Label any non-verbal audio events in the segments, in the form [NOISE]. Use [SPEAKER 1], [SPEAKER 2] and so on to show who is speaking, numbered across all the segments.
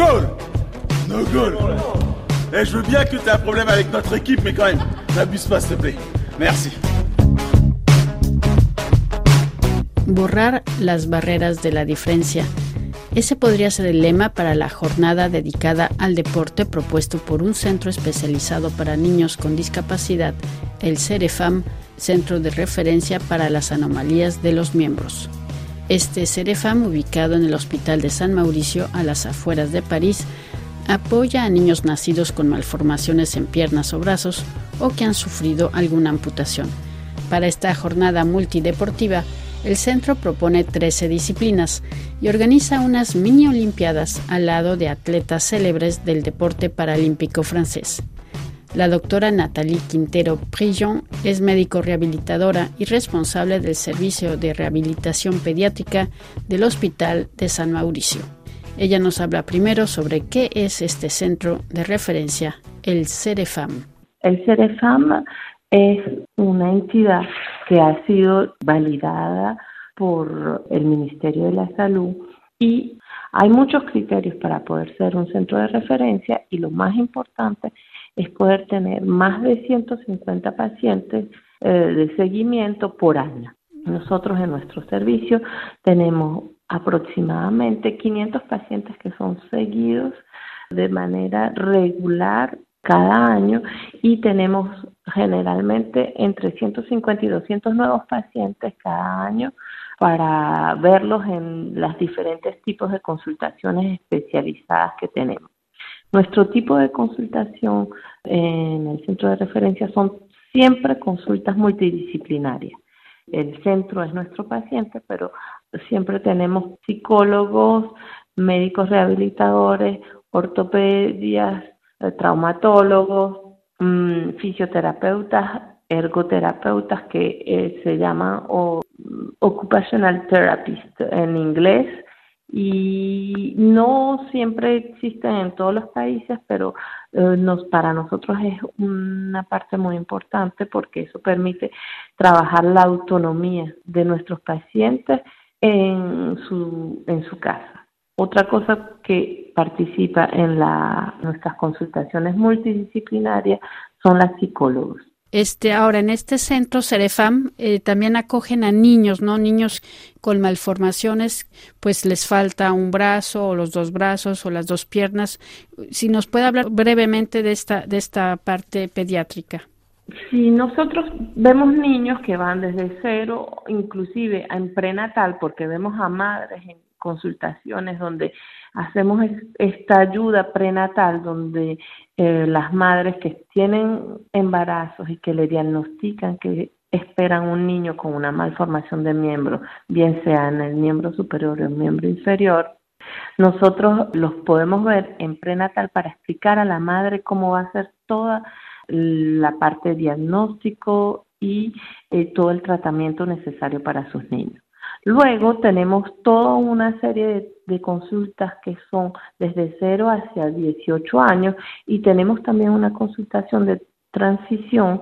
[SPEAKER 1] goal No goal Eh, je veux bien que tu aies un problème avec notre équipe, mais quand même, n'abuse pas, s'il te plaît. Merci.
[SPEAKER 2] Borrar las barreras de la diferencia. Ese podría ser el lema para la jornada dedicada al deporte propuesto por un centro especializado para niños con discapacidad, el CEREFAM, Centro de Referencia para las Anomalías de los Miembros. Este CEREFAM, ubicado en el Hospital de San Mauricio, a las afueras de París, apoya a niños nacidos con malformaciones en piernas o brazos o que han sufrido alguna amputación. Para esta jornada multideportiva, el centro propone 13 disciplinas y organiza unas mini olimpiadas al lado de atletas célebres del deporte paralímpico francés. La doctora Nathalie Quintero Prillon es médico rehabilitadora y responsable del Servicio de Rehabilitación Pediátrica del Hospital de San Mauricio. Ella nos habla primero sobre qué es este centro de referencia, el CEREFAM.
[SPEAKER 3] El CEREFAM es una entidad que ha sido validada por el Ministerio de la Salud y hay muchos criterios para poder ser un centro de referencia y lo más importante es poder tener más de 150 pacientes eh, de seguimiento por año. Nosotros en nuestro servicio tenemos aproximadamente 500 pacientes que son seguidos de manera regular cada año y tenemos generalmente entre 150 y 200 nuevos pacientes cada año para verlos en los diferentes tipos de consultaciones especializadas que tenemos. Nuestro tipo de consultación en el centro de referencia son siempre consultas multidisciplinarias. El centro es nuestro paciente, pero siempre tenemos psicólogos, médicos rehabilitadores, ortopedias, eh, traumatólogos, mm, fisioterapeutas, ergoterapeutas que eh, se llaman o, occupational therapist en inglés y no siempre existen en todos los países, pero eh, nos, para nosotros es una parte muy importante porque eso permite trabajar la autonomía de nuestros pacientes en su, en su casa. Otra cosa que participa en la, nuestras consultaciones multidisciplinarias son las psicólogos.
[SPEAKER 2] Este, ahora, en este centro, Cerefam, eh, también acogen a niños, ¿no? Niños con malformaciones, pues les falta un brazo o los dos brazos o las dos piernas. Si nos puede hablar brevemente de esta, de esta parte pediátrica.
[SPEAKER 3] Si nosotros vemos niños que van desde cero, inclusive en prenatal, porque vemos a madres en consultaciones donde hacemos esta ayuda prenatal, donde eh, las madres que tienen embarazos y que le diagnostican que esperan un niño con una malformación de miembro, bien sea en el miembro superior o el miembro inferior, nosotros los podemos ver en prenatal para explicar a la madre cómo va a ser toda la parte diagnóstico y eh, todo el tratamiento necesario para sus niños. Luego tenemos toda una serie de, consultas que son desde 0 hacia 18 años y tenemos también una consultación de transición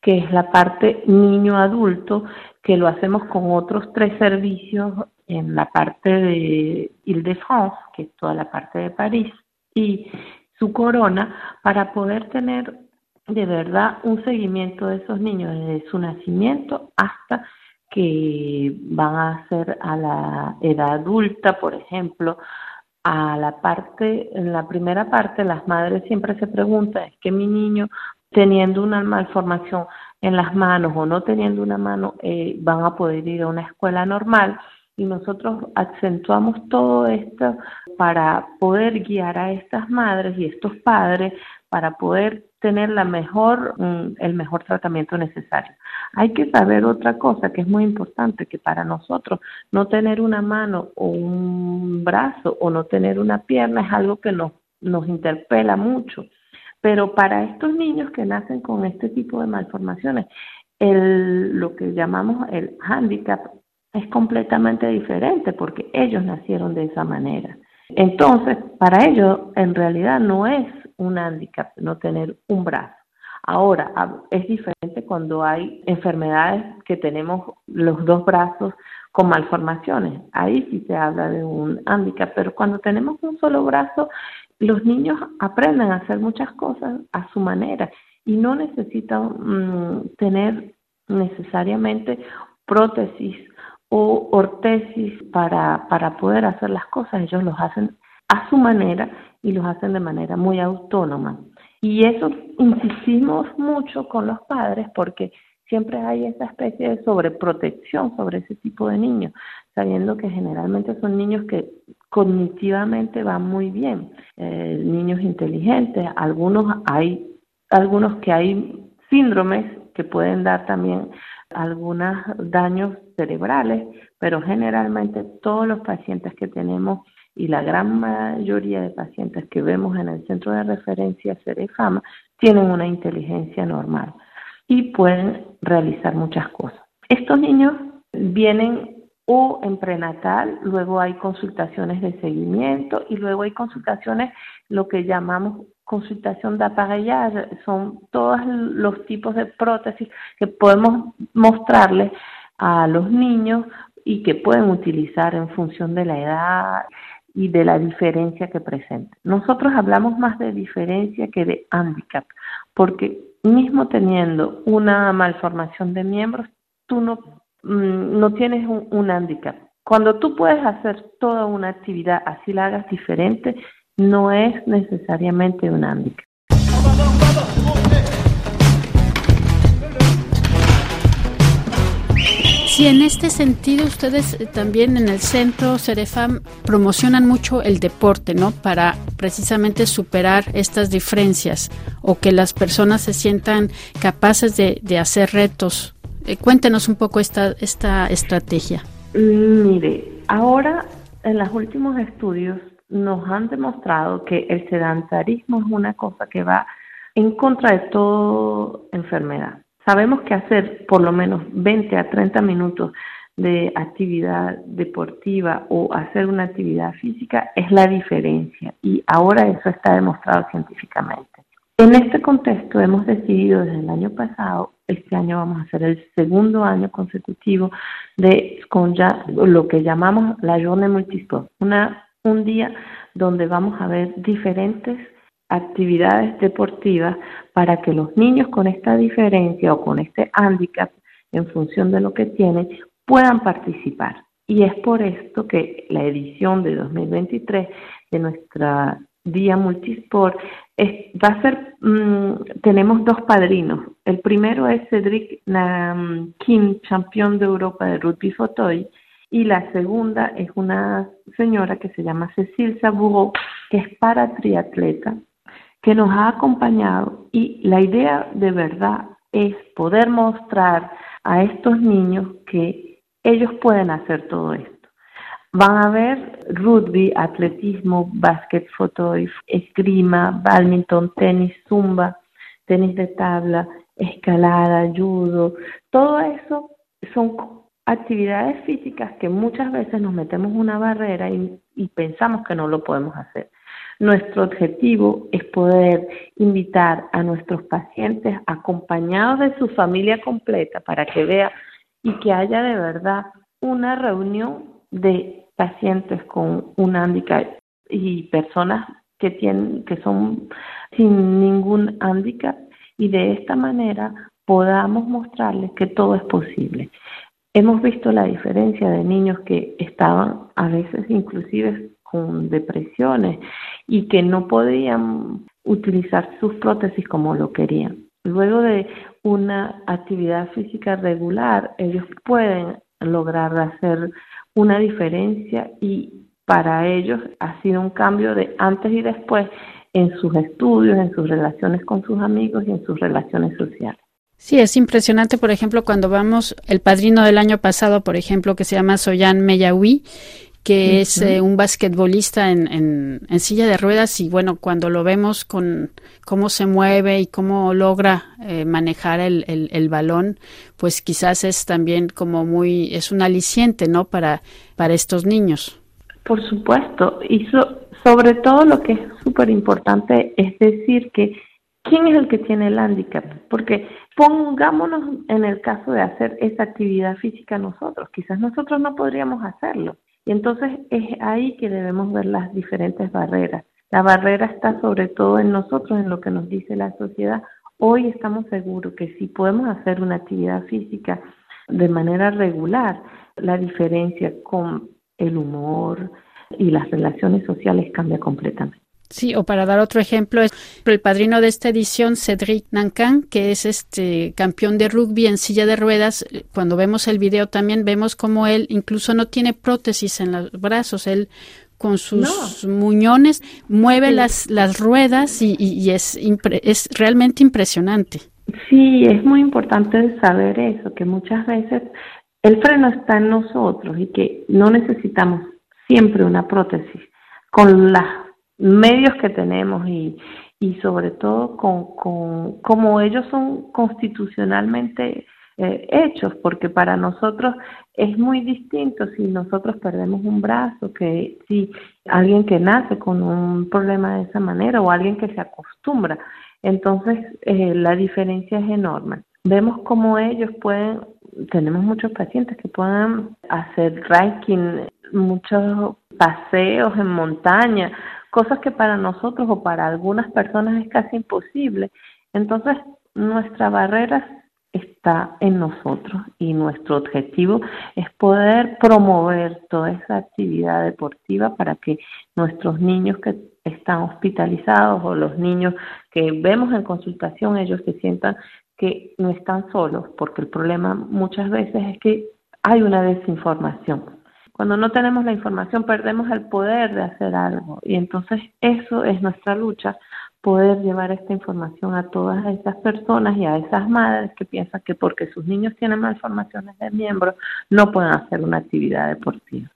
[SPEAKER 3] que es la parte niño-adulto, que lo hacemos con otros tres servicios en la parte de Ile-de-France, que es toda la parte de París, y su corona, para poder tener de verdad un seguimiento de esos niños desde su nacimiento hasta que van a ser a la edad adulta, por ejemplo, a la parte, en la primera parte, las madres siempre se preguntan, es que mi niño teniendo una malformación en las manos o no teniendo una mano, eh, van a poder ir a una escuela normal y nosotros acentuamos todo esto para poder guiar a estas madres y estos padres para poder tener la mejor, mm, el mejor tratamiento necesario. Hay que saber otra cosa que es muy importante, que para nosotros no tener una mano o un brazo o no tener una pierna es algo que nos, nos interpela mucho. Pero para estos niños que nacen con este tipo de malformaciones, el, lo que llamamos el handicap es completamente diferente porque ellos nacieron de esa manera. Entonces, para ellos en realidad no es un handicap no tener un brazo. Ahora, es diferente cuando hay enfermedades que tenemos los dos brazos con malformaciones. Ahí sí se habla de un hándicap, pero cuando tenemos un solo brazo, los niños aprenden a hacer muchas cosas a su manera y no necesitan mm, tener necesariamente prótesis o ortesis para, para poder hacer las cosas. Ellos los hacen a su manera y los hacen de manera muy autónoma. Y eso insistimos mucho con los padres porque siempre hay esa especie de sobreprotección sobre ese tipo de niños, sabiendo que generalmente son niños que cognitivamente van muy bien, eh, niños inteligentes, algunos hay algunos que hay síndromes que pueden dar también algunos daños cerebrales, pero generalmente todos los pacientes que tenemos y la gran mayoría de pacientes que vemos en el centro de referencia Cerefama tienen una inteligencia normal y pueden realizar muchas cosas. Estos niños vienen o en prenatal, luego hay consultaciones de seguimiento y luego hay consultaciones, lo que llamamos consultación de aparellage, son todos los tipos de prótesis que podemos mostrarles a los niños y que pueden utilizar en función de la edad y de la diferencia que presenta. Nosotros hablamos más de diferencia que de handicap, porque mismo teniendo una malformación de miembros, tú no Mm, no tienes un, un handicap. Cuando tú puedes hacer toda una actividad, así la hagas diferente, no es necesariamente un handicap.
[SPEAKER 2] Si en este sentido ustedes eh, también en el centro Cerefam promocionan mucho el deporte, ¿no? Para precisamente superar estas diferencias o que las personas se sientan capaces de, hacer retos eh, cuéntenos un poco esta, esta estrategia.
[SPEAKER 3] Mm, mire, ahora en los últimos estudios nos han demostrado que el sedentarismo es una cosa que va en contra de toda enfermedad. Sabemos que hacer por lo menos 20 a 30 minutos de actividad deportiva o hacer una actividad física es la diferencia y ahora eso está demostrado científicamente. En este contexto hemos decidido desde el año pasado, este año vamos a hacer el segundo año consecutivo de con ya, lo que llamamos la Journée Multisport, una, un día donde vamos a ver diferentes actividades deportivas para que los niños con esta diferencia o con este hándicap en función de lo que tienen puedan participar. Y es por esto que la edición de 2023 de nuestra Día Multisport va a ser, mm, tenemos dos padrinos. El primero es Cedric Kim, campeón de Europa de rugby fotoy, y la segunda es una señora que se llama Cecile Saburo, que es para triatleta, que nos ha acompañado y la idea de verdad es poder mostrar a estos niños que ellos pueden hacer todo esto. Van a ver rugby, atletismo, básquet, esgrima, badminton, tenis, zumba, tenis de tabla, escalada, judo. Todo eso son actividades físicas que muchas veces nos metemos una barrera y pensamos que no lo podemos hacer. Nuestro objetivo es poder invitar a nuestros pacientes acompañados de su familia completa para que vea y que haya de verdad una reunión de pacientes con un handicap y personas que tienen que son sin ningún handicap y de esta manera podamos mostrarles que todo es posible. Hemos visto la diferencia de niños que estaban a veces inclusive con depresiones y que no podían utilizar sus prótesis como lo querían. Luego de una actividad física regular, ellos pueden lograr hacer una diferencia y para ellos ha sido un cambio de antes y después en sus estudios, en sus relaciones con sus amigos y en sus relaciones sociales.
[SPEAKER 2] Sí, es impresionante, por ejemplo, cuando vamos, el padrino del año pasado, por ejemplo, que se llama Soyan Meyawi, que es eh, un basquetbolista en, en, silla de ruedas y bueno, cuando lo vemos con cómo se mueve y cómo logra eh, manejar el, el, balón, pues quizás es también como muy, es un aliciente, ¿no? Para, para estos niños.
[SPEAKER 3] Por supuesto, y sobre todo lo que es súper importante es decir que ¿quién es el que tiene el hándicap? Porque pongámonos en el caso de hacer esa actividad física nosotros, quizás nosotros no podríamos hacerlo. Y entonces es ahí que debemos ver las diferentes barreras. La barrera está sobre todo en nosotros, en lo que nos dice la sociedad. Hoy estamos seguros que si podemos hacer una actividad física de manera regular, la diferencia con el humor y las relaciones sociales cambia completamente.
[SPEAKER 2] Sí, o para dar otro ejemplo, es el padrino de esta edición, Cedric Nancan, que es este campeón de rugby en silla de ruedas. Cuando vemos el video también vemos como él incluso no tiene prótesis en los brazos, él con sus muñones mueve las, las ruedas y, y, es, es realmente impresionante.
[SPEAKER 3] Sí, es muy importante saber eso, que muchas veces el freno está en nosotros y que no necesitamos siempre una prótesis. Con los medios que tenemos y, y sobre todo con, con como ellos son constitucionalmente eh, hechos, porque para nosotros es muy distinto si nosotros perdemos un brazo que si alguien que nace con un problema de esa manera o alguien que se acostumbra. Entonces, eh, la diferencia es enorme. Vemos cómo ellos pueden, tenemos muchos pacientes que pueden hacer ranking, muchos paseos en montaña, cosas que para nosotros o para algunas personas es casi imposible. Entonces, nuestra barrera está en nosotros y nuestro objetivo es poder promover toda esa actividad deportiva para que nuestros niños que están hospitalizados o los niños que vemos en consultación, ellos se sientan que no están solos, porque el problema muchas veces es que hay una desinformación. Cuando no tenemos la información perdemos el poder de hacer algo y entonces eso es nuestra lucha, poder llevar esta información a todas esas personas y a esas madres que piensan que porque sus niños tienen malformaciones de miembros no pueden hacer una actividad deportiva.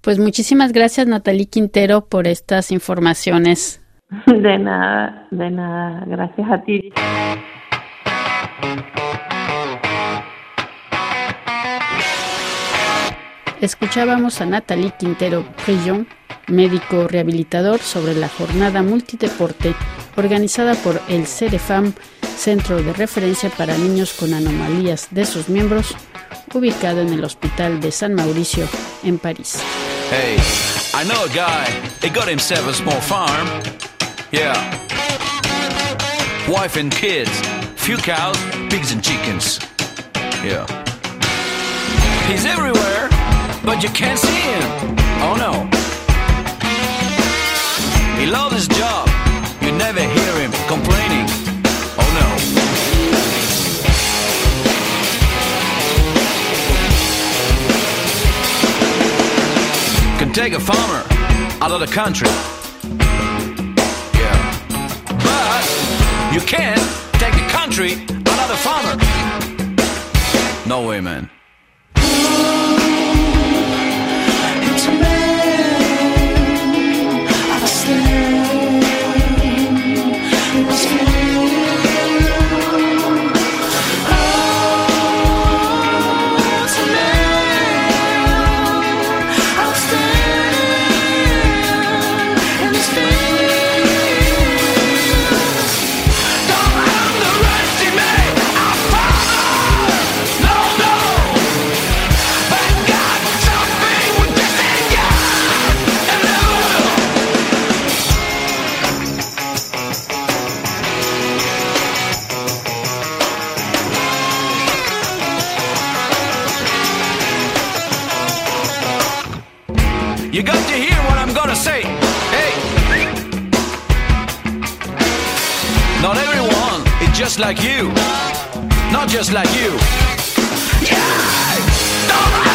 [SPEAKER 2] Pues muchísimas gracias Natalie Quintero por estas informaciones. [LAUGHS]
[SPEAKER 3] De nada, de nada, gracias a ti.
[SPEAKER 2] Escuchábamos a Natalie Quintero Prillon, médico rehabilitador, sobre la jornada multideporte organizada por el CEREFAM, Centro de Referencia para Niños con Anomalías de sus miembros, ubicado en el Hospital de San Mauricio, en París.
[SPEAKER 4] Hey, I know a guy, he got himself a small farm. Yeah. Wife and kids, few cows, pigs and chickens. Yeah. He's everywhere, but you can't see him. Oh no. He loves his job. You never hear him complaining. Oh no. Can take a farmer out of the country. Yeah. But you can't take the country out of the farmer. No way, man. man make You got to hear what I'm gonna say. Hey! Not everyone is just like you. Not just like you. Yeah!